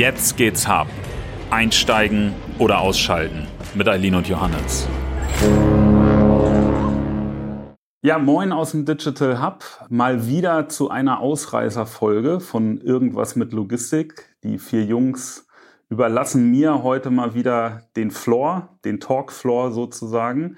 Jetzt geht's hab. Einsteigen oder ausschalten mit Eileen und Johannes. Ja, moin aus dem Digital Hub. Mal wieder zu einer Ausreißerfolge von Irgendwas mit Logistik. Die vier Jungs überlassen mir heute mal wieder den Floor, den Talk-Floor sozusagen.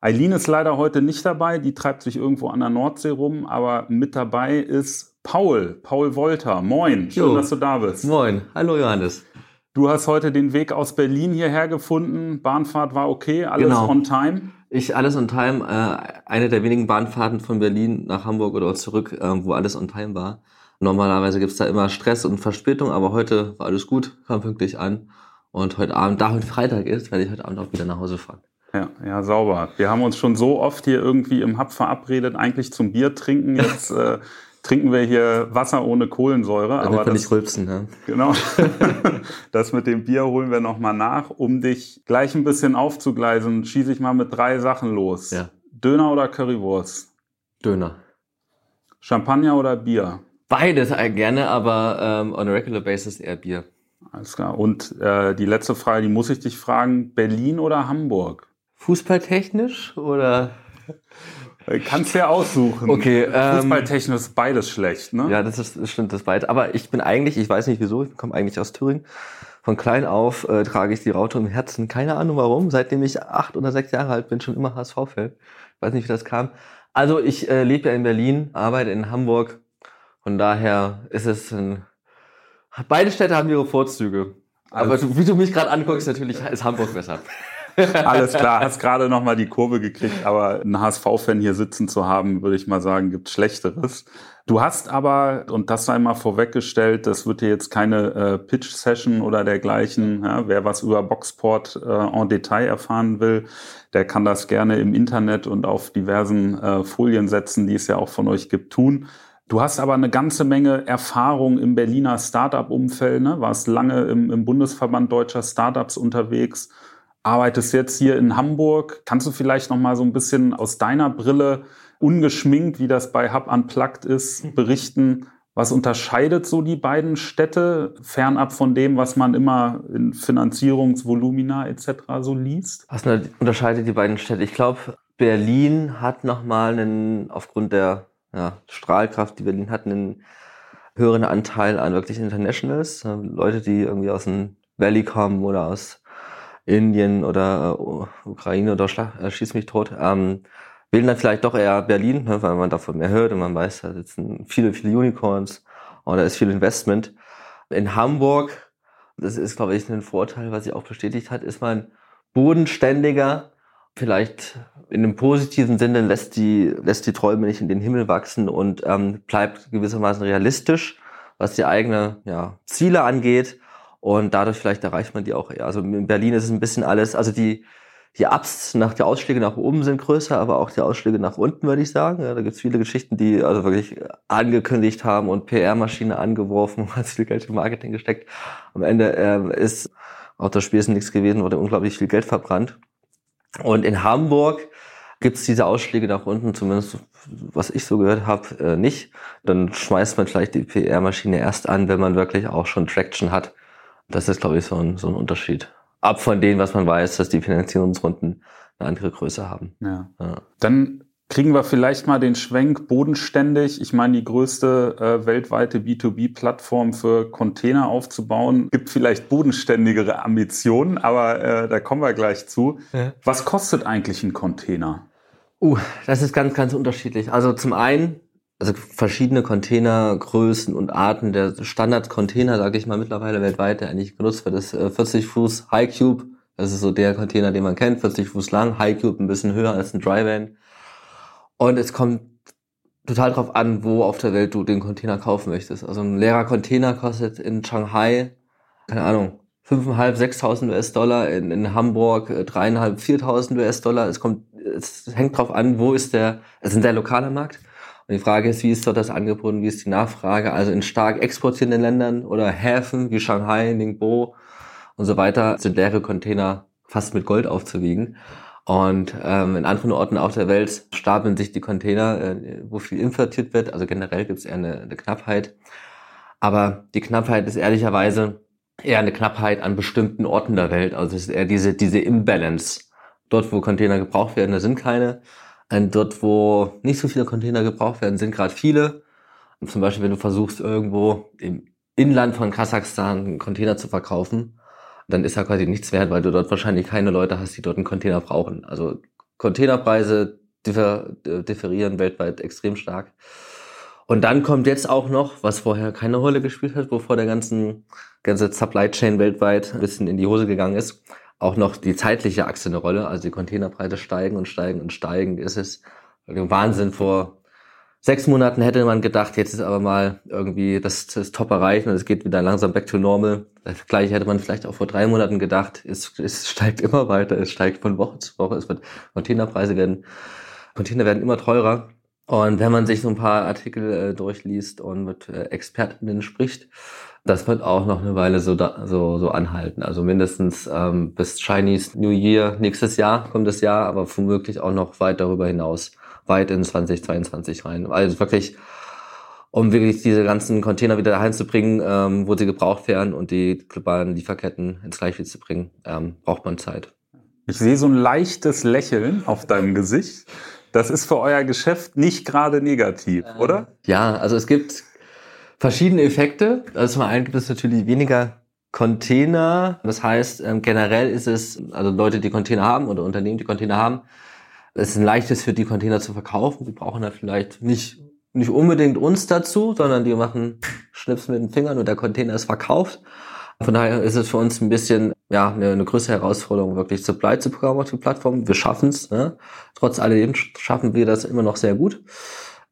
Eileen ist leider heute nicht dabei, die treibt sich irgendwo an der Nordsee rum, aber mit dabei ist Paul, Paul Wolter. Moin, schön, jo. dass du da bist. Moin, hallo Johannes. Du hast heute den Weg aus Berlin hierher gefunden. Bahnfahrt war okay, alles genau. on time. Ich alles on time. Äh, eine der wenigen Bahnfahrten von Berlin nach Hamburg oder zurück, äh, wo alles on time war. Normalerweise gibt's da immer Stress und Verspätung, aber heute war alles gut, kam pünktlich an. Und heute Abend, da heute Freitag ist, werde ich heute Abend auch wieder nach Hause fahren. Ja, ja, sauber. Wir haben uns schon so oft hier irgendwie im Hub verabredet, eigentlich zum Bier trinken. Jetzt äh, trinken wir hier Wasser ohne Kohlensäure. Dann aber das, nicht rülpsen, ja. Genau. das mit dem Bier holen wir nochmal nach. Um dich gleich ein bisschen aufzugleisen, schieße ich mal mit drei Sachen los. Ja. Döner oder Currywurst? Döner. Champagner oder Bier? Beides gerne, aber ähm, on a regular basis eher Bier. Alles klar. Und äh, die letzte Frage, die muss ich dich fragen: Berlin oder Hamburg? Fußballtechnisch oder? Kannst ja aussuchen. Okay. Ähm, Fußballtechnisch ist beides schlecht, ne? Ja, das, ist, das stimmt, das beides. Aber ich bin eigentlich, ich weiß nicht wieso, ich komme eigentlich aus Thüringen. Von klein auf äh, trage ich die Raute im Herzen. Keine Ahnung warum. Seitdem ich acht oder sechs Jahre alt bin, schon immer HSV-Fan. Weiß nicht, wie das kam. Also ich äh, lebe ja in Berlin, arbeite in Hamburg, von daher ist es ein, beide Städte haben ihre Vorzüge. Aber also, wie du mich gerade anguckst, natürlich ist Hamburg besser. Alles klar, hast gerade noch mal die Kurve gekriegt, aber einen HSV-Fan hier sitzen zu haben, würde ich mal sagen, gibt Schlechteres. Du hast aber, und das sei mal vorweggestellt, das wird hier jetzt keine äh, Pitch-Session oder dergleichen. Ja, wer was über Boxport äh, en Detail erfahren will, der kann das gerne im Internet und auf diversen äh, Folien setzen, die es ja auch von euch gibt, tun. Du hast aber eine ganze Menge Erfahrung im Berliner Startup-Umfeld, ne? warst lange im, im Bundesverband deutscher Startups unterwegs, arbeitest jetzt hier in Hamburg. Kannst du vielleicht noch mal so ein bisschen aus deiner Brille ungeschminkt, wie das bei Hub Unplugged ist, berichten? Was unterscheidet so die beiden Städte, fernab von dem, was man immer in Finanzierungsvolumina etc. so liest? Was unterscheidet die beiden Städte? Ich glaube, Berlin hat nochmal einen, aufgrund der ja, Strahlkraft, die Berlin hat, einen höheren Anteil an wirklich Internationals, Leute, die irgendwie aus dem Valley kommen oder aus Indien oder äh, Ukraine oder Schlag, äh, schieß mich tot, ähm, wählen dann vielleicht doch eher Berlin, ne, weil man davon mehr hört und man weiß, da sitzen viele, viele Unicorns und da ist viel Investment. In Hamburg, das ist, glaube ich, ein Vorteil, was sich auch bestätigt hat, ist man bodenständiger, vielleicht in einem positiven Sinne lässt die, lässt die Träume nicht in den Himmel wachsen und ähm, bleibt gewissermaßen realistisch, was die eigene ja, Ziele angeht. Und dadurch vielleicht erreicht man die auch eher. Also in Berlin ist es ein bisschen alles, also die, die Ups nach der Ausschläge nach oben sind größer, aber auch die Ausschläge nach unten, würde ich sagen. Ja, da gibt es viele Geschichten, die also wirklich angekündigt haben und PR-Maschine angeworfen, hat viel Geld im Marketing gesteckt. Am Ende äh, ist auch das Spiel ist nichts gewesen, wurde unglaublich viel Geld verbrannt. Und in Hamburg gibt es diese Ausschläge nach unten, zumindest was ich so gehört habe, äh, nicht. Dann schmeißt man vielleicht die PR-Maschine erst an, wenn man wirklich auch schon Traction hat. Das ist, glaube ich, so ein, so ein Unterschied. Ab von dem, was man weiß, dass die Finanzierungsrunden eine andere Größe haben. Ja. ja. Dann kriegen wir vielleicht mal den Schwenk bodenständig. Ich meine, die größte äh, weltweite B2B-Plattform für Container aufzubauen, gibt vielleicht bodenständigere Ambitionen, aber äh, da kommen wir gleich zu. Ja. Was kostet eigentlich ein Container? Uh, das ist ganz, ganz unterschiedlich. Also zum einen, also verschiedene Containergrößen und Arten. Der Standard-Container, sage ich mal, mittlerweile weltweit, der eigentlich genutzt wird, ist äh, 40 Fuß High Cube. Das ist so der Container, den man kennt, 40 Fuß lang, High Cube ein bisschen höher als ein Dry Van. Und es kommt total drauf an, wo auf der Welt du den Container kaufen möchtest. Also ein leerer Container kostet in Shanghai, keine Ahnung, 5.500, 6.000 US-Dollar, in, in Hamburg 3.500, äh, 4.000 US-Dollar. Es es hängt drauf an, wo ist der, es ist ein sehr lokaler Markt. Und die Frage ist, wie ist dort das Angebot und wie ist die Nachfrage? Also in stark exportierenden Ländern oder Häfen wie Shanghai, Ningbo und so weiter sind leere Container fast mit Gold aufzuwiegen. Und ähm, in anderen Orten auf der Welt stapeln sich die Container, äh, wo viel importiert wird. Also generell gibt es eher eine, eine Knappheit. Aber die Knappheit ist ehrlicherweise eher eine Knappheit an bestimmten Orten der Welt. Also es ist eher diese, diese Imbalance. Dort, wo Container gebraucht werden, da sind keine. Und dort, wo nicht so viele Container gebraucht werden, sind gerade viele. Und zum Beispiel, wenn du versuchst, irgendwo im Inland von Kasachstan einen Container zu verkaufen, dann ist er quasi nichts wert, weil du dort wahrscheinlich keine Leute hast, die dort einen Container brauchen. Also Containerpreise differ, differieren weltweit extrem stark. Und dann kommt jetzt auch noch, was vorher keine Rolle gespielt hat, wovor der ganzen, ganze Supply Chain weltweit ein bisschen in die Hose gegangen ist, auch noch die zeitliche Achse eine Rolle. Also die Containerpreise steigen und steigen und steigen. Es ist Wahnsinn vor sechs Monaten hätte man gedacht, jetzt ist aber mal irgendwie das, das Top erreicht und es geht wieder langsam back to normal. Das gleiche hätte man vielleicht auch vor drei Monaten gedacht. Es, es steigt immer weiter, es steigt von Woche zu Woche. Es wird Containerpreise werden, Container werden immer teurer. Und wenn man sich so ein paar Artikel äh, durchliest und mit äh, Expertinnen spricht, das wird auch noch eine Weile so, da, so, so anhalten. Also mindestens ähm, bis Chinese New Year nächstes Jahr kommt das Jahr, aber womöglich auch noch weit darüber hinaus weit in 2022 rein. Also wirklich, um wirklich diese ganzen Container wieder heimzubringen, ähm, wo sie gebraucht werden und die globalen Lieferketten ins Gleichgewicht zu bringen, ähm, braucht man Zeit. Ich sehe so ein leichtes Lächeln auf deinem Gesicht. Das ist für euer Geschäft nicht gerade negativ, ähm, oder? Ja, also es gibt verschiedene Effekte. Also zum einen gibt es natürlich weniger Container. Das heißt, ähm, generell ist es, also Leute, die Container haben oder Unternehmen, die Container haben, es ist ein leichtes für die Container zu verkaufen. Die brauchen da vielleicht nicht, nicht unbedingt uns dazu, sondern die machen Schnips mit den Fingern und der Container ist verkauft. Von daher ist es für uns ein bisschen ja eine, eine größere Herausforderung, wirklich Supply zu bekommen auf die Plattform. Wir schaffen es. Ne? Trotz alledem schaffen wir das immer noch sehr gut.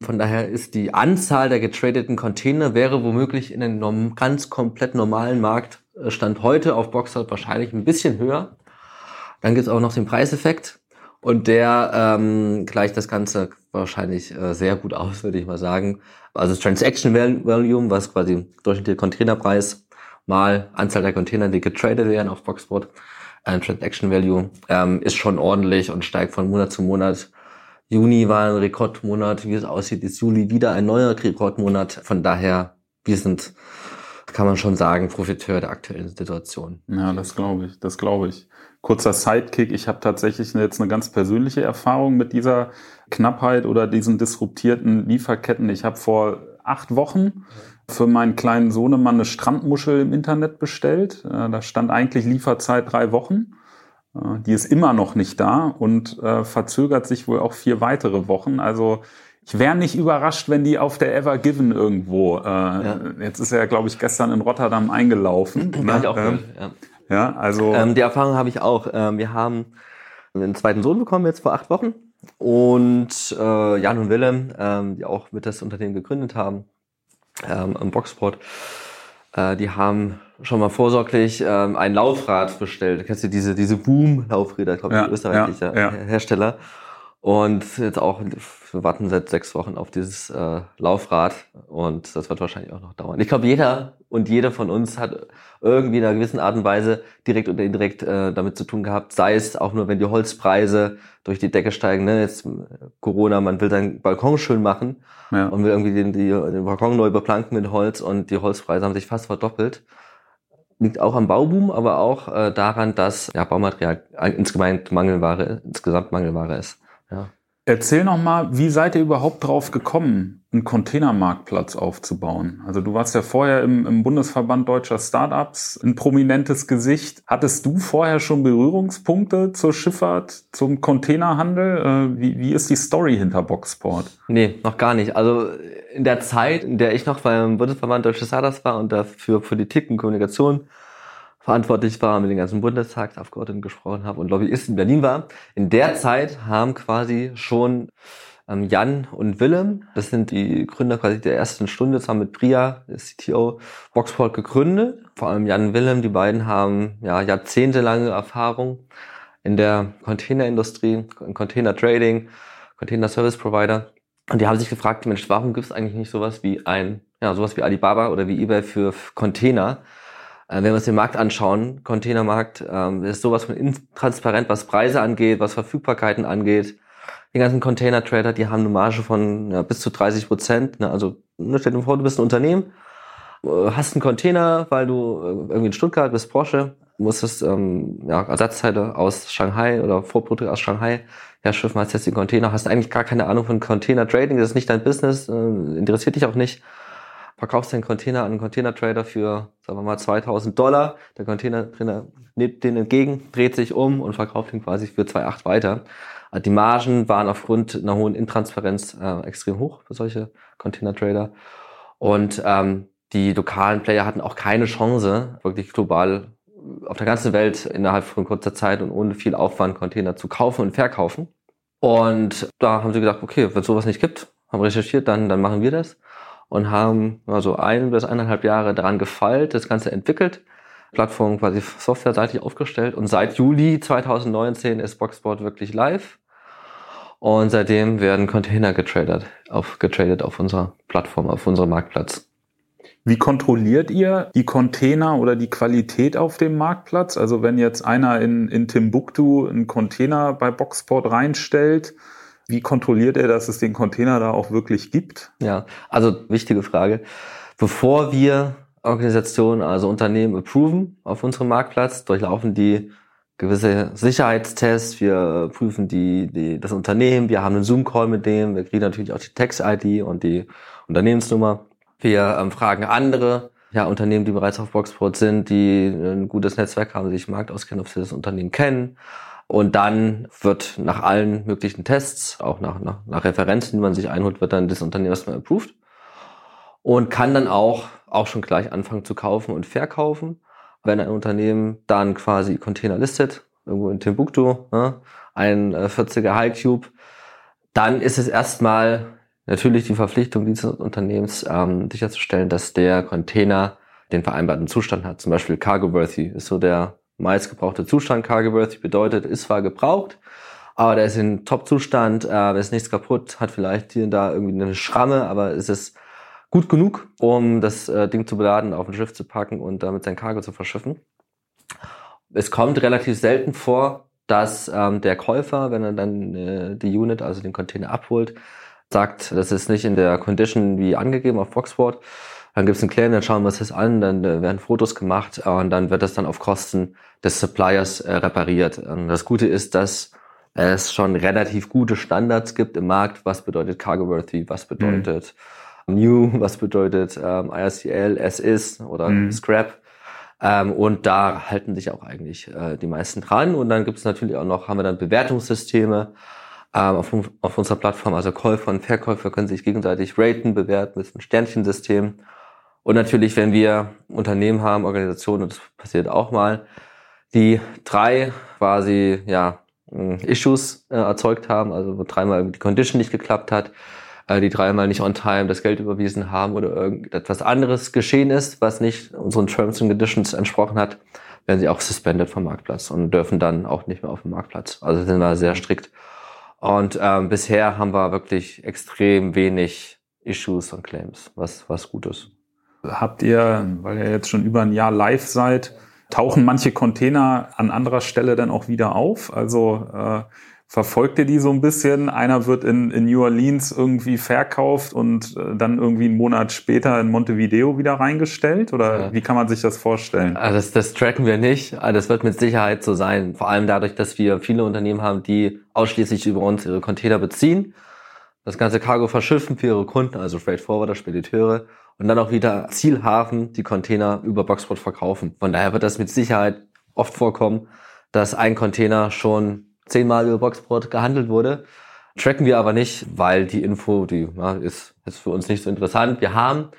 Von daher ist die Anzahl der getradeten Container wäre womöglich in einem ganz komplett normalen Markt äh, heute auf Boxhot wahrscheinlich ein bisschen höher. Dann gibt es auch noch den Preiseffekt. Und der ähm, gleicht das Ganze wahrscheinlich äh, sehr gut aus, würde ich mal sagen. Also Transaction Volume, was quasi durchschnittlicher Containerpreis mal Anzahl der Container, die getradet werden auf Boxport, äh, Transaction Value, ähm, ist schon ordentlich und steigt von Monat zu Monat. Juni war ein Rekordmonat, wie es aussieht, ist Juli wieder ein neuer Rekordmonat. Von daher, wir sind, kann man schon sagen, Profiteur der aktuellen Situation. Ja, das glaube ich, das glaube ich kurzer Sidekick. Ich habe tatsächlich jetzt eine ganz persönliche Erfahrung mit dieser Knappheit oder diesen disruptierten Lieferketten. Ich habe vor acht Wochen für meinen kleinen Sohnemann eine Strandmuschel im Internet bestellt. Äh, da stand eigentlich Lieferzeit drei Wochen. Äh, die ist immer noch nicht da und äh, verzögert sich wohl auch vier weitere Wochen. Also ich wäre nicht überrascht, wenn die auf der Ever Given irgendwo. Äh, ja. Jetzt ist er, ja, glaube ich, gestern in Rotterdam eingelaufen. ne? ich auch ähm, ja. Ja, also. Ähm, die Erfahrung habe ich auch. Ähm, wir haben einen zweiten Sohn bekommen jetzt vor acht Wochen. Und äh, Jan und Willem, ähm, die auch mit das Unternehmen gegründet haben, ähm, im Boxsport, äh, die haben schon mal vorsorglich ähm, ein Laufrad bestellt. Kennst du diese, diese Boom-Laufräder, glaube ich, ja, österreichischer ja, ja. Hersteller. Und jetzt auch, wir warten seit sechs Wochen auf dieses äh, Laufrad und das wird wahrscheinlich auch noch dauern. Ich glaube, jeder und jede von uns hat irgendwie in einer gewissen Art und Weise direkt oder indirekt äh, damit zu tun gehabt, sei es auch nur, wenn die Holzpreise durch die Decke steigen. Ne? Jetzt Corona, man will seinen Balkon schön machen ja. und will irgendwie den, die, den Balkon neu beplanken mit Holz und die Holzpreise haben sich fast verdoppelt liegt auch am Bauboom, aber auch äh, daran, dass ja, Baumaterial insgesamt Mangelware, insgesamt Mangelware ist. Ja. Erzähl noch mal, wie seid ihr überhaupt drauf gekommen, einen Containermarktplatz aufzubauen? Also du warst ja vorher im, im, Bundesverband deutscher Startups ein prominentes Gesicht. Hattest du vorher schon Berührungspunkte zur Schifffahrt, zum Containerhandel? Äh, wie, wie ist die Story hinter Boxport? Nee, noch gar nicht. Also in der Zeit, in der ich noch beim Bundesverband deutscher Startups war und dafür Politik und Kommunikation verantwortlich war, mit den ganzen Bundestagsabgeordneten gesprochen habe und Lobbyist in Berlin war. In der Zeit haben quasi schon ähm, Jan und Willem, das sind die Gründer quasi der ersten Stunde, zusammen mit Priya, der CTO, Boxport gegründet. Vor allem Jan und Willem, die beiden haben ja jahrzehntelange Erfahrung in der Containerindustrie, Container Trading, Container Service Provider. Und die haben sich gefragt, Mensch, warum gibt es eigentlich nicht sowas wie ein, ja, sowas wie Alibaba oder wie eBay für Container? Äh, wenn wir uns den Markt anschauen, Containermarkt, ähm, ist sowas von intransparent, was Preise angeht, was Verfügbarkeiten angeht. Die ganzen Container-Trader, die haben eine Marge von ja, bis zu 30 Prozent. Ne? Also ne, stell dir vor, du bist ein Unternehmen, äh, hast einen Container, weil du äh, irgendwie in Stuttgart bist, Porsche, musstest ähm, ja, Ersatzteile aus Shanghai oder Vorprodukte aus Shanghai herschiffen, hast jetzt den Container, hast eigentlich gar keine Ahnung von Container Trading, das ist nicht dein Business, äh, interessiert dich auch nicht. Verkaufst den Container an einen Container Trader für, sagen wir mal, 2000 Dollar. Der Container Trainer nimmt den entgegen, dreht sich um und verkauft ihn quasi für 2,8 weiter. Also die Margen waren aufgrund einer hohen Intransparenz äh, extrem hoch für solche Container Trader. Und ähm, die lokalen Player hatten auch keine Chance, wirklich global auf der ganzen Welt innerhalb von kurzer Zeit und ohne viel Aufwand Container zu kaufen und verkaufen. Und da haben sie gedacht, okay, wenn es sowas nicht gibt, haben recherchiert, dann, dann machen wir das und haben also ein bis eineinhalb Jahre daran gefeilt, das Ganze entwickelt, Plattform quasi softwareseitig aufgestellt und seit Juli 2019 ist Boxboard wirklich live und seitdem werden Container getradet auf, getradet auf unserer Plattform, auf unserem Marktplatz. Wie kontrolliert ihr die Container oder die Qualität auf dem Marktplatz? Also wenn jetzt einer in, in Timbuktu einen Container bei Boxport reinstellt, wie kontrolliert er, dass es den Container da auch wirklich gibt? Ja, also wichtige Frage. Bevor wir Organisationen, also Unternehmen approven auf unserem Marktplatz, durchlaufen die gewisse Sicherheitstests, wir prüfen die, die, das Unternehmen, wir haben einen Zoom-Call mit dem, wir kriegen natürlich auch die Text-ID und die Unternehmensnummer. Wir ähm, fragen andere ja, Unternehmen, die bereits auf Boxport sind, die ein gutes Netzwerk haben, sich im Markt auskennen, ob sie das Unternehmen kennen. Und dann wird nach allen möglichen Tests, auch nach, nach, nach Referenzen, die man sich einholt, wird dann das Unternehmen erstmal approved und kann dann auch, auch schon gleich anfangen zu kaufen und verkaufen. Wenn ein Unternehmen dann quasi Container listet, irgendwo in Timbuktu, ne, ein 40er äh, High Cube, dann ist es erstmal natürlich die Verpflichtung dieses Unternehmens ähm, sicherzustellen, dass der Container den vereinbarten Zustand hat. Zum Beispiel Cargo-worthy ist so der meistgebrauchte Zustand. Cargo-worthy bedeutet, ist zwar gebraucht, aber der ist in Top-Zustand, äh, ist nichts kaputt, hat vielleicht hier und da irgendwie eine Schramme, aber es ist gut genug, um das äh, Ding zu beladen, auf ein Schiff zu packen und damit sein Cargo zu verschiffen. Es kommt relativ selten vor, dass ähm, der Käufer, wenn er dann äh, die Unit, also den Container abholt, sagt, das ist nicht in der Condition wie angegeben auf Foxport. Dann gibt es einen Claim, dann schauen wir uns das an, dann äh, werden Fotos gemacht und dann wird das dann auf Kosten des Suppliers äh, repariert. Und das Gute ist, dass es schon relativ gute Standards gibt im Markt. Was bedeutet Cargo-worthy? Was bedeutet mhm. New? Was bedeutet ähm, IRCL, S oder mhm. Scrap? Ähm, und da halten sich auch eigentlich äh, die meisten dran. Und dann gibt es natürlich auch noch, haben wir dann Bewertungssysteme ähm, auf, auf unserer Plattform. Also Käufer und Verkäufer können sich gegenseitig raten, bewerten mit einem Sternchensystem. Und natürlich, wenn wir Unternehmen haben, Organisationen, das passiert auch mal, die drei quasi ja Issues äh, erzeugt haben, also wo dreimal die Condition nicht geklappt hat, äh, die dreimal nicht on time das Geld überwiesen haben oder irgendetwas anderes geschehen ist, was nicht unseren Terms and Conditions entsprochen hat, werden sie auch suspended vom Marktplatz und dürfen dann auch nicht mehr auf dem Marktplatz. Also sind wir sehr strikt. Und ähm, bisher haben wir wirklich extrem wenig Issues und Claims, was, was gut ist. Habt ihr, weil ihr jetzt schon über ein Jahr live seid, tauchen manche Container an anderer Stelle dann auch wieder auf? Also äh, verfolgt ihr die so ein bisschen? Einer wird in, in New Orleans irgendwie verkauft und äh, dann irgendwie einen Monat später in Montevideo wieder reingestellt? Oder ja. wie kann man sich das vorstellen? Also das, das tracken wir nicht. Also das wird mit Sicherheit so sein. Vor allem dadurch, dass wir viele Unternehmen haben, die ausschließlich über uns ihre Container beziehen, das ganze Cargo verschiffen für ihre Kunden, also Freight Forwarder, Spediteure und dann auch wieder Zielhafen die Container über Boxport verkaufen. Von daher wird das mit Sicherheit oft vorkommen, dass ein Container schon zehnmal über Boxport gehandelt wurde. Tracken wir aber nicht, weil die Info, die ja, ist, ist für uns nicht so interessant. Wir haben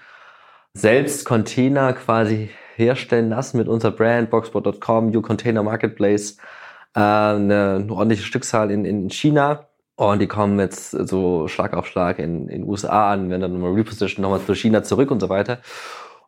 selbst Container quasi herstellen lassen mit unserer Brand boxport.com, New Container Marketplace, äh, eine, eine ordentliche Stückzahl in, in China. Und die kommen jetzt so Schlag auf Schlag in den USA an, werden dann nochmal reposition, nochmal zu China zurück und so weiter.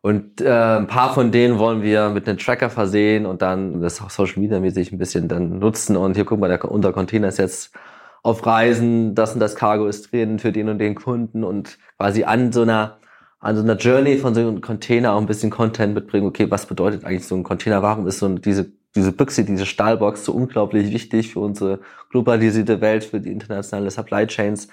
Und äh, ein paar von denen wollen wir mit einem Tracker versehen und dann das auch Social Media mäßig ein bisschen dann nutzen. Und hier guck mal, der, unser Container ist jetzt auf Reisen, das und das Cargo ist drin für den und den Kunden und quasi an so einer an so einer Journey von so einem Container auch ein bisschen Content mitbringen. Okay, was bedeutet eigentlich so ein Container? Warum ist so diese diese Büchse, diese Stahlbox so unglaublich wichtig für unsere globalisierte Welt, für die internationale Supply Chains?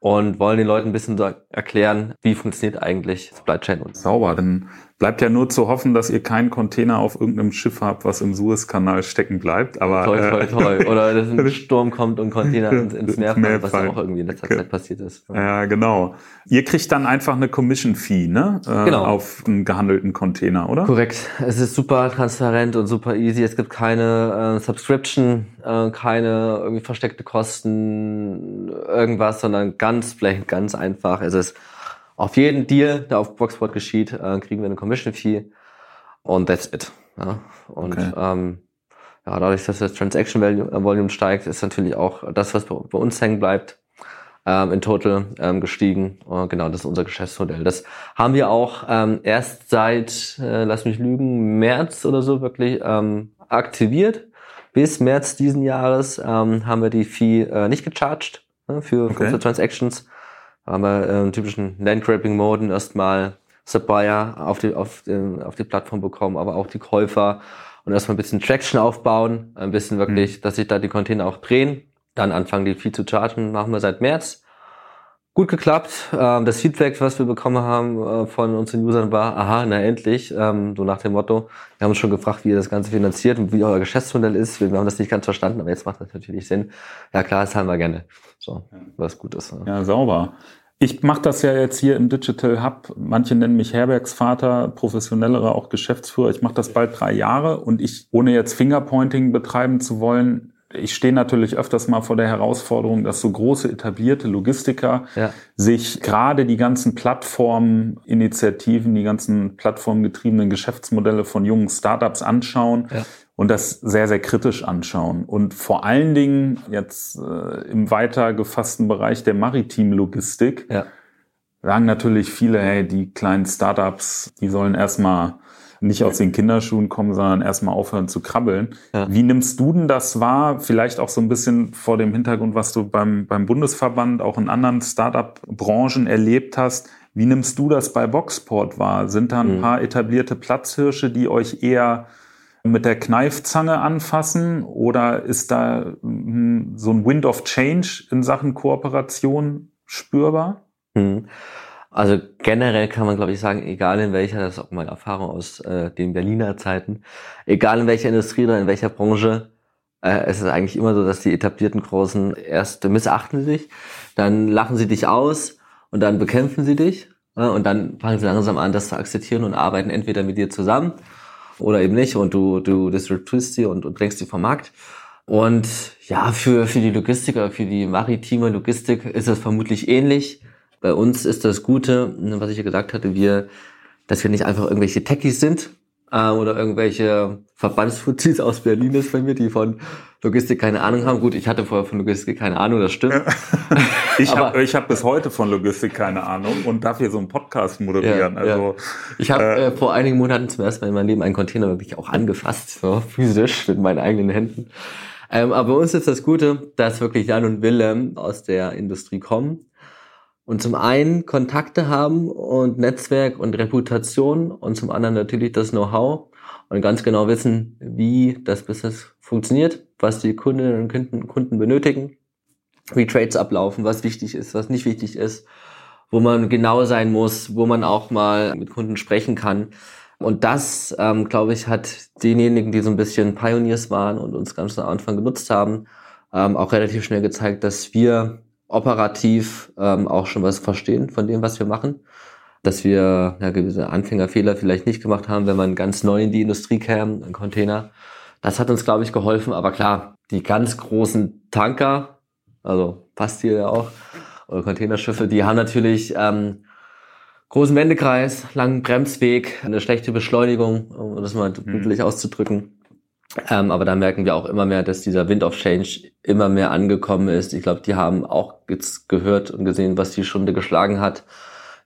und wollen den Leuten ein bisschen erklären, wie funktioniert eigentlich Supply Chain. Sauber, dann Bleibt ja nur zu hoffen, dass ihr keinen Container auf irgendeinem Schiff habt, was im Suezkanal stecken bleibt. Aber toll, toll, toll. Äh, Oder dass ein Sturm kommt und Container ins, ins Meer fallen, was auch irgendwie in letzter Zeit passiert ist. Ja, genau. Ihr kriegt dann einfach eine Commission Fee, ne? Äh, genau. Auf einen gehandelten Container, oder? Korrekt. Es ist super transparent und super easy. Es gibt keine äh, Subscription, äh, keine irgendwie versteckte Kosten, irgendwas, sondern ganz vielleicht ganz einfach. Es ist auf jeden Deal, der auf Boxport geschieht, äh, kriegen wir eine Commission Fee und that's it. Ja? Und okay. ähm, ja, dadurch, dass das Transaction äh, Volume steigt, ist natürlich auch das, was bei uns hängen bleibt, ähm, in total ähm, gestiegen. Und genau, das ist unser Geschäftsmodell. Das haben wir auch ähm, erst seit, äh, lass mich lügen, März oder so wirklich ähm, aktiviert. Bis März diesen Jahres ähm, haben wir die Fee äh, nicht gecharged ne, für, okay. für Transactions haben wir äh, typischen Landgrabbing-Moden erstmal Supplier auf die, auf, die, auf die Plattform bekommen, aber auch die Käufer und erstmal ein bisschen Traction aufbauen, ein bisschen wirklich, mhm. dass sich da die Container auch drehen. Dann anfangen die Fee zu chargen, machen wir seit März. Gut geklappt. Ähm, das Feedback, was wir bekommen haben äh, von unseren Usern war, aha, na endlich, ähm, so nach dem Motto, wir haben uns schon gefragt, wie ihr das Ganze finanziert und wie euer Geschäftsmodell ist. Wir haben das nicht ganz verstanden, aber jetzt macht das natürlich Sinn. Ja klar, das zahlen wir gerne. So, was gut ist. Ja, sauber. Ich mache das ja jetzt hier im Digital Hub. Manche nennen mich Herbergsvater, professionellere auch Geschäftsführer. Ich mache das bald drei Jahre und ich, ohne jetzt Fingerpointing betreiben zu wollen, ich stehe natürlich öfters mal vor der Herausforderung, dass so große etablierte Logistiker ja. sich gerade die ganzen Plattforminitiativen, die ganzen plattformgetriebenen Geschäftsmodelle von jungen Startups anschauen ja. und das sehr, sehr kritisch anschauen. Und vor allen Dingen jetzt äh, im weiter gefassten Bereich der Maritimlogistik ja. sagen natürlich viele, hey, die kleinen Startups, die sollen erstmal nicht aus den Kinderschuhen kommen, sondern erstmal aufhören zu krabbeln. Ja. Wie nimmst du denn das wahr? Vielleicht auch so ein bisschen vor dem Hintergrund, was du beim, beim Bundesverband auch in anderen Startup-Branchen erlebt hast. Wie nimmst du das bei Boxport wahr? Sind da ein mhm. paar etablierte Platzhirsche, die euch eher mit der Kneifzange anfassen oder ist da hm, so ein Wind of Change in Sachen Kooperation spürbar? Mhm. Also generell kann man, glaube ich, sagen, egal in welcher, das ist auch meine Erfahrung aus äh, den Berliner Zeiten, egal in welcher Industrie oder in welcher Branche, äh, es ist eigentlich immer so, dass die etablierten Großen erst missachten dich, dann lachen sie dich aus und dann bekämpfen sie dich äh, und dann fangen sie langsam an, das zu akzeptieren und arbeiten entweder mit dir zusammen oder eben nicht und du, du disruptierst sie und, und drängst sie vom Markt. Und ja, für, für die Logistiker, für die maritime Logistik ist es vermutlich ähnlich bei uns ist das Gute, ne, was ich ja gesagt hatte, wir, dass wir nicht einfach irgendwelche Techies sind äh, oder irgendwelche Verbandsfuzis aus Berlin ist bei mir, die von Logistik keine Ahnung haben. Gut, ich hatte vorher von Logistik keine Ahnung, das stimmt. ich habe ich hab bis heute von Logistik keine Ahnung und darf hier so einen Podcast moderieren. Ja, also, ja. Ich habe äh, äh, vor einigen Monaten zum ersten Mal in meinem Leben einen Container wirklich auch angefasst, so physisch mit meinen eigenen Händen. Ähm, aber bei uns ist das Gute, dass wirklich Jan und Willem aus der Industrie kommen und zum einen Kontakte haben und Netzwerk und Reputation und zum anderen natürlich das Know-how und ganz genau wissen, wie das Business funktioniert, was die Kundinnen und Kunden, Kunden benötigen, wie Trades ablaufen, was wichtig ist, was nicht wichtig ist, wo man genau sein muss, wo man auch mal mit Kunden sprechen kann. Und das, ähm, glaube ich, hat denjenigen, die so ein bisschen Pioneers waren und uns ganz am Anfang genutzt haben, ähm, auch relativ schnell gezeigt, dass wir operativ ähm, auch schon was verstehen von dem, was wir machen. Dass wir ja, gewisse Anfängerfehler vielleicht nicht gemacht haben, wenn man ganz neu in die Industrie käme, ein Container. Das hat uns, glaube ich, geholfen. Aber klar, die ganz großen Tanker, also passt hier ja auch, oder Containerschiffe, die haben natürlich ähm, großen Wendekreis, langen Bremsweg, eine schlechte Beschleunigung, um das mal mhm. auszudrücken. Ähm, aber da merken wir auch immer mehr, dass dieser Wind of Change immer mehr angekommen ist. Ich glaube, die haben auch jetzt gehört und gesehen, was die Stunde geschlagen hat.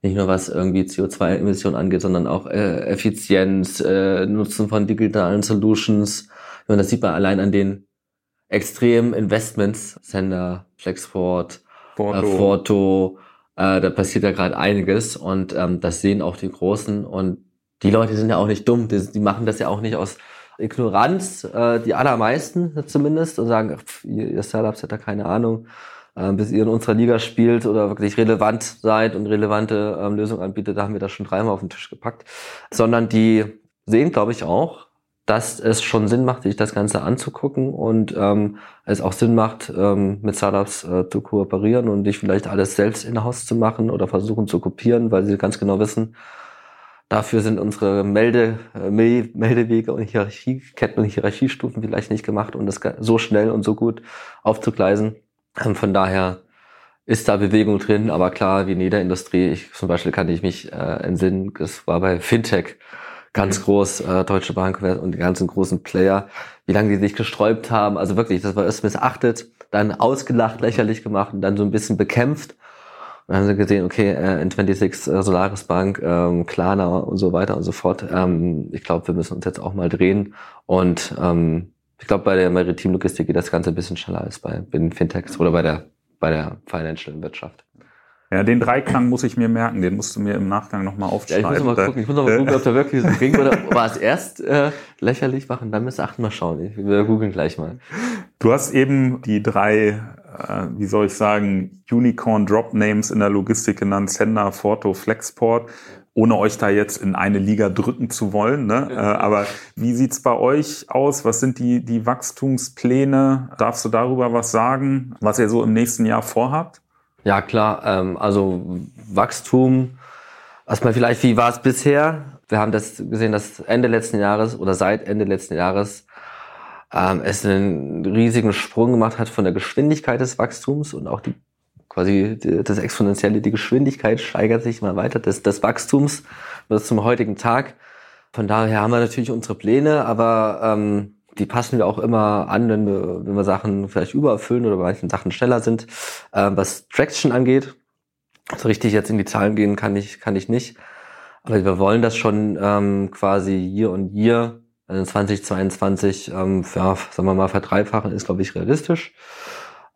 Nicht nur was irgendwie CO2-Emissionen angeht, sondern auch äh, Effizienz, äh, Nutzen von digitalen Solutions. Und das sieht man allein an den extremen Investments. Sender, Flexport, Porto. Äh, Porto äh, da passiert ja gerade einiges und ähm, das sehen auch die Großen. Und die Leute sind ja auch nicht dumm. Die, die machen das ja auch nicht aus Ignoranz, äh, die allermeisten zumindest, und sagen, pff, ihr Startups habt da keine Ahnung. äh, bis ihr in unserer Liga spielt oder wirklich relevant seid und relevante ähm, Lösungen anbietet, da haben wir das schon dreimal auf den Tisch gepackt. Sondern die sehen, glaube ich, auch, dass es schon Sinn macht, sich das Ganze anzugucken und ähm, es auch Sinn macht, ähm, mit Startups äh, zu kooperieren und nicht vielleicht alles selbst in-house zu machen oder versuchen zu kopieren, weil sie ganz genau wissen, dafür sind unsere Melde, äh, Meldewege und Hierarchieketten und Hierarchiestufen vielleicht nicht gemacht, um das so schnell und so gut aufzugleisen. Ähm, von daher ist da Bewegung drin, aber klar, wie in jeder Industrie, ich, zum Beispiel kann ich mich äh, entsinnen, es war bei Fintech ganz mhm. groß, äh, Deutsche Bank und die ganzen großen Player, wie lange die sich gesträubt haben. Also wirklich, das war erst missachtet, dann ausgelacht, lächerlich gemacht und dann so ein bisschen bekämpft. Und dann haben sie gesehen, okay, äh, N26, äh, Solaris Bank, ähm, Klarna und so weiter und so fort. Ähm, ich glaube, wir müssen uns jetzt auch mal drehen. Und ähm, ich glaube, bei der Maritimlogistik geht das Ganze ein bisschen schneller als bei, bei den Fintechs oder bei der, bei der Financial Wirtschaft. Ja, den Dreiklang muss ich mir merken, den musst du mir im Nachgang nochmal aufschreiben. Ja, ich muss mal gucken, ich muss noch mal gucken, ob da wirklich so ging oder war es erst äh, lächerlich machen, dann müssen wir mal schauen. Ich will googeln gleich mal. Du hast eben die drei, äh, wie soll ich sagen, Unicorn Drop Names in der Logistik genannt, Sender, Forto, Flexport ohne euch da jetzt in eine Liga drücken zu wollen. Ne? Äh, aber wie sieht's bei euch aus? Was sind die, die Wachstumspläne? Darfst du darüber was sagen, was ihr so im nächsten Jahr vorhabt? Ja, klar. Ähm, also Wachstum, erstmal vielleicht, wie war es bisher? Wir haben das gesehen, dass Ende letzten Jahres oder seit Ende letzten Jahres ähm, es einen riesigen Sprung gemacht hat von der Geschwindigkeit des Wachstums und auch die quasi das Exponentielle, die Geschwindigkeit steigert sich immer weiter des, des Wachstums bis zum heutigen Tag. Von daher haben wir natürlich unsere Pläne, aber ähm, die passen wir auch immer an, wenn wir, wenn wir Sachen vielleicht übererfüllen oder bei manchen Sachen schneller sind. Ähm, was Traction angeht, so richtig jetzt in die Zahlen gehen kann ich, kann ich nicht. Aber wir wollen das schon ähm, quasi Year und Year, also 2022, ähm, ja, sagen wir mal, verdreifachen, ist, glaube ich, realistisch.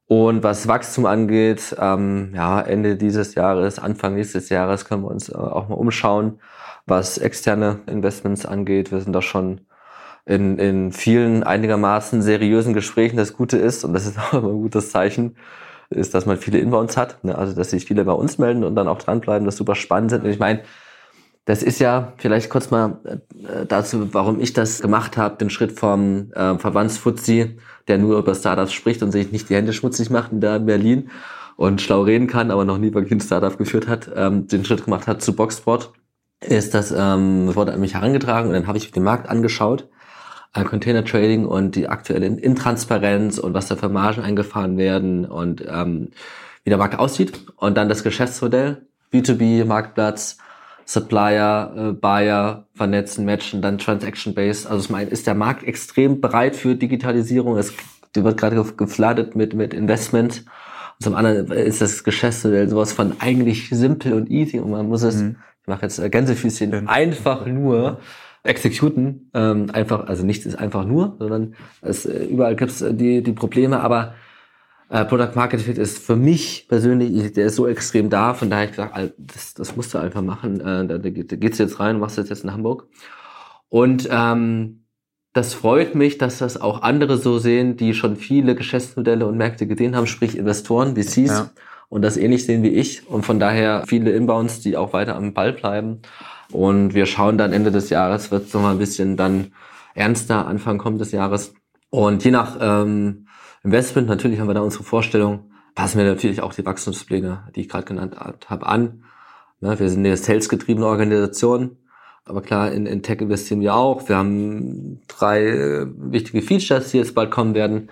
Und was Wachstum angeht, ähm, ja, Ende dieses Jahres, Anfang nächstes Jahres können wir uns äh, auch mal umschauen, was externe Investments angeht. Wir sind da schon in, in vielen einigermaßen seriösen Gesprächen. Das Gute ist, und das ist auch immer ein gutes Zeichen, ist, dass man viele Inbounds hat. Ne? Also, dass sich viele bei uns melden und dann auch dranbleiben, das super spannend sind. Und ich meine, das ist ja vielleicht kurz mal äh, dazu, warum ich das gemacht habe, den Schritt vom äh, Verbandsfuzzi, der nur über Startups spricht und sich nicht die Hände schmutzig macht in da in Berlin und schlau reden kann, aber noch nie wirklich ein Startup geführt hat, ähm, den Schritt gemacht hat zu Boxsport, ist das, ähm, wurde an mich herangetragen und dann habe ich den Markt angeschaut Container Trading und die aktuelle Intransparenz und was da für Margen eingefahren werden und ähm, wie der Markt aussieht. Und dann das Geschäftsmodell, B2B, Marktplatz, Supplier, äh, Buyer vernetzen, matchen, dann Transaction-Based. Also ich meine, ist der Markt extrem bereit für Digitalisierung. Es wird gerade gefladet mit, mit Investment. Und zum anderen ist das Geschäftsmodell sowas von eigentlich simpel und easy und man muss es, mhm. ich mache jetzt Gänsefüßchen, einfach nur exekuten. Ähm, einfach, also nichts ist einfach nur, sondern es, äh, überall gibt es äh, die, die Probleme, aber äh, Product Market Fit ist für mich persönlich, der ist so extrem da, von daher ich gesagt, das, das musst du einfach machen. Äh, da, da geht's jetzt rein, machst das jetzt in Hamburg. Und ähm, das freut mich, dass das auch andere so sehen, die schon viele Geschäftsmodelle und Märkte gesehen haben, sprich Investoren, VCs, ja. und das ähnlich sehen wie ich. Und von daher viele Inbounds, die auch weiter am Ball bleiben. Und wir schauen dann Ende des Jahres, wird es nochmal ein bisschen dann ernster, Anfang kommt des Jahres. Und je nach ähm, Investment, natürlich haben wir da unsere Vorstellung, passen wir natürlich auch die Wachstumspläne, die ich gerade genannt habe, an. Ne, wir sind eine sales-getriebene Organisation, aber klar, in, in Tech investieren wir auch. Wir haben drei äh, wichtige Features, die jetzt bald kommen werden.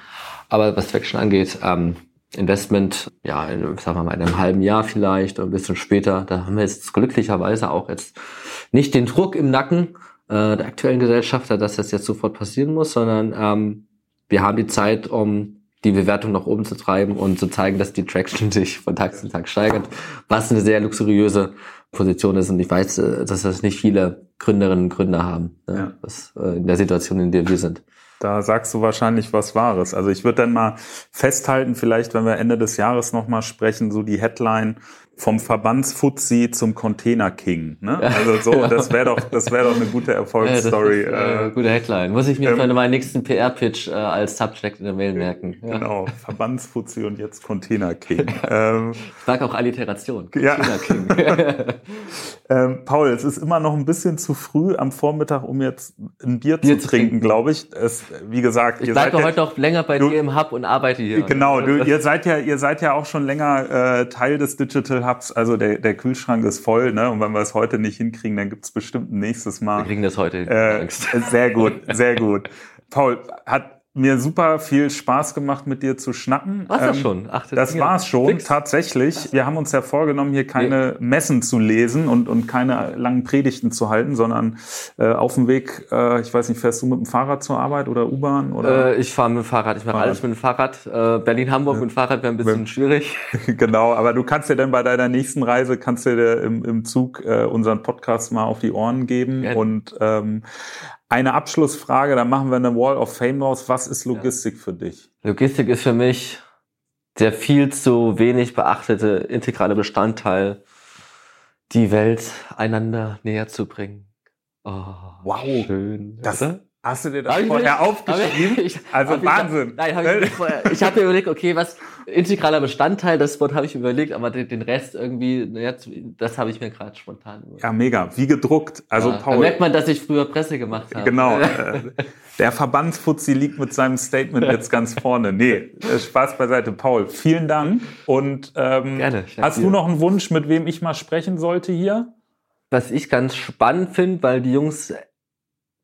Aber was Traction angeht, ähm, Investment, ja, in, sagen wir mal, in einem halben Jahr vielleicht ein bisschen später. Da haben wir jetzt glücklicherweise auch jetzt nicht den Druck im Nacken äh, der aktuellen Gesellschafter, dass das jetzt sofort passieren muss, sondern ähm, wir haben die Zeit, um die Bewertung nach oben zu treiben und zu zeigen, dass die Traction sich von Tag zu Tag steigert, was eine sehr luxuriöse Position ist. Und ich weiß, äh, dass das nicht viele Gründerinnen und Gründer haben, ne? ja. was, äh, in der Situation, in der wir sind. Da sagst du wahrscheinlich was Wahres. Also ich würde dann mal festhalten, vielleicht, wenn wir Ende des Jahres nochmal sprechen, so die Headline, vom Verbandsfuzzi zum Container King. Ne? Also so, das wäre doch, das wäre doch eine gute Erfolgsstory. Ja, äh, gute Headline. Muss ich mir ähm, für meinen nächsten PR-Pitch äh, als Subject in der Mail merken. Ja. Genau, Verbandsfuzzi und jetzt Container King. ähm, ich mag auch Alliteration. Container ja. King. ähm, Paul, es ist immer noch ein bisschen zu früh am Vormittag, um jetzt ein Bier, Bier zu, trinken, trinken. glaube ich. Es, wie gesagt, ich bleibe ja, heute noch länger bei du, dir im Hub und arbeite hier. Genau, du, ihr seid ja, ihr seid ja auch schon länger äh, Teil des Digital Hubs. Also der, der Kühlschrank ist voll, ne? Und wenn wir es heute nicht hinkriegen, dann gibt es bestimmt ein nächstes Mal. Wir kriegen das heute. Äh, sehr gut, sehr gut. Paul, hat mir super viel Spaß gemacht, mit dir zu schnacken. War's das ähm, schon? Ach, das war es schon, fix. tatsächlich. Wir haben uns ja vorgenommen, hier keine nee. Messen zu lesen und, und keine langen Predigten zu halten, sondern äh, auf dem Weg, äh, ich weiß nicht, fährst du mit dem Fahrrad zur Arbeit oder U-Bahn? oder? Äh, ich fahre mit dem Fahrrad, ich mache alles mit dem Fahrrad. Äh, Berlin-Hamburg mit dem Fahrrad wäre ein bisschen schwierig. genau, aber du kannst dir dann bei deiner nächsten Reise, kannst dir im, im Zug äh, unseren Podcast mal auf die Ohren geben. Ja. Und ähm, eine Abschlussfrage, dann machen wir eine Wall of Fame draus. Was ist Logistik ja. für dich? Logistik ist für mich der viel zu wenig beachtete integrale Bestandteil, die Welt einander näher zu bringen. Oh, wow. Schön. Das, oder? Hast du dir das vorher aufgeschrieben? Ich, also Wahnsinn. Ich, nein, hab ich, vorher, ich habe mir überlegt, okay, was integraler Bestandteil, das Wort habe ich überlegt, aber den, Rest irgendwie, das habe ich mir gerade spontan überlegt. Ja, mega. Wie gedruckt. Also ja, Paul. Da merkt man, dass ich früher Presse gemacht habe. Genau. Äh, der Verbandsfuzzi liegt mit seinem Statement jetzt ganz vorne. Nee, äh, Spaß beiseite. Paul, vielen Dank. Und ähm, Gerne, hast du noch einen Wunsch, mit wem ich mal sprechen sollte hier? Was ich ganz spannend finde, weil die Jungs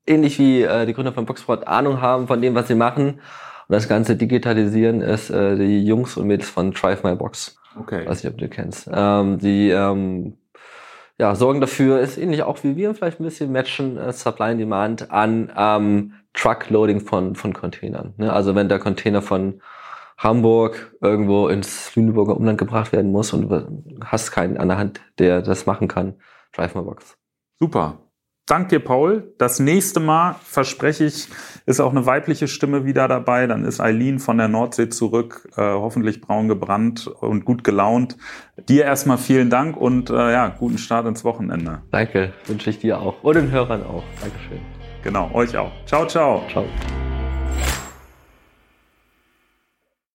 ähnlich wie äh, die Gründer von Boxsport Ahnung haben von dem, was sie machen. Und das Ganze digitalisieren ist äh, die Jungs und Mädels von Drive My Box. Okay. Weiß nicht, ob du kennst. Ähm, die ähm, ja, sorgen dafür, ist ähnlich auch wie wir vielleicht ein bisschen matchen, äh, Supply and Demand an ähm, Truckloading von, von Containern. Ne? Also wenn der Container von Hamburg irgendwo ins Lüneburger Umland gebracht werden muss und du hast keinen an der Hand, der das machen kann, Drive My Box. Super. Dank dir, Paul. Das nächste Mal, verspreche ich, ist auch eine weibliche Stimme wieder dabei. Dann ist Eileen von der Nordsee zurück, äh, hoffentlich braun gebrannt und gut gelaunt. Dir erstmal vielen Dank und äh, ja, guten Start ins Wochenende. Danke, wünsche ich dir auch und den Hörern auch. Dankeschön. Genau, euch auch. Ciao, ciao. Ciao.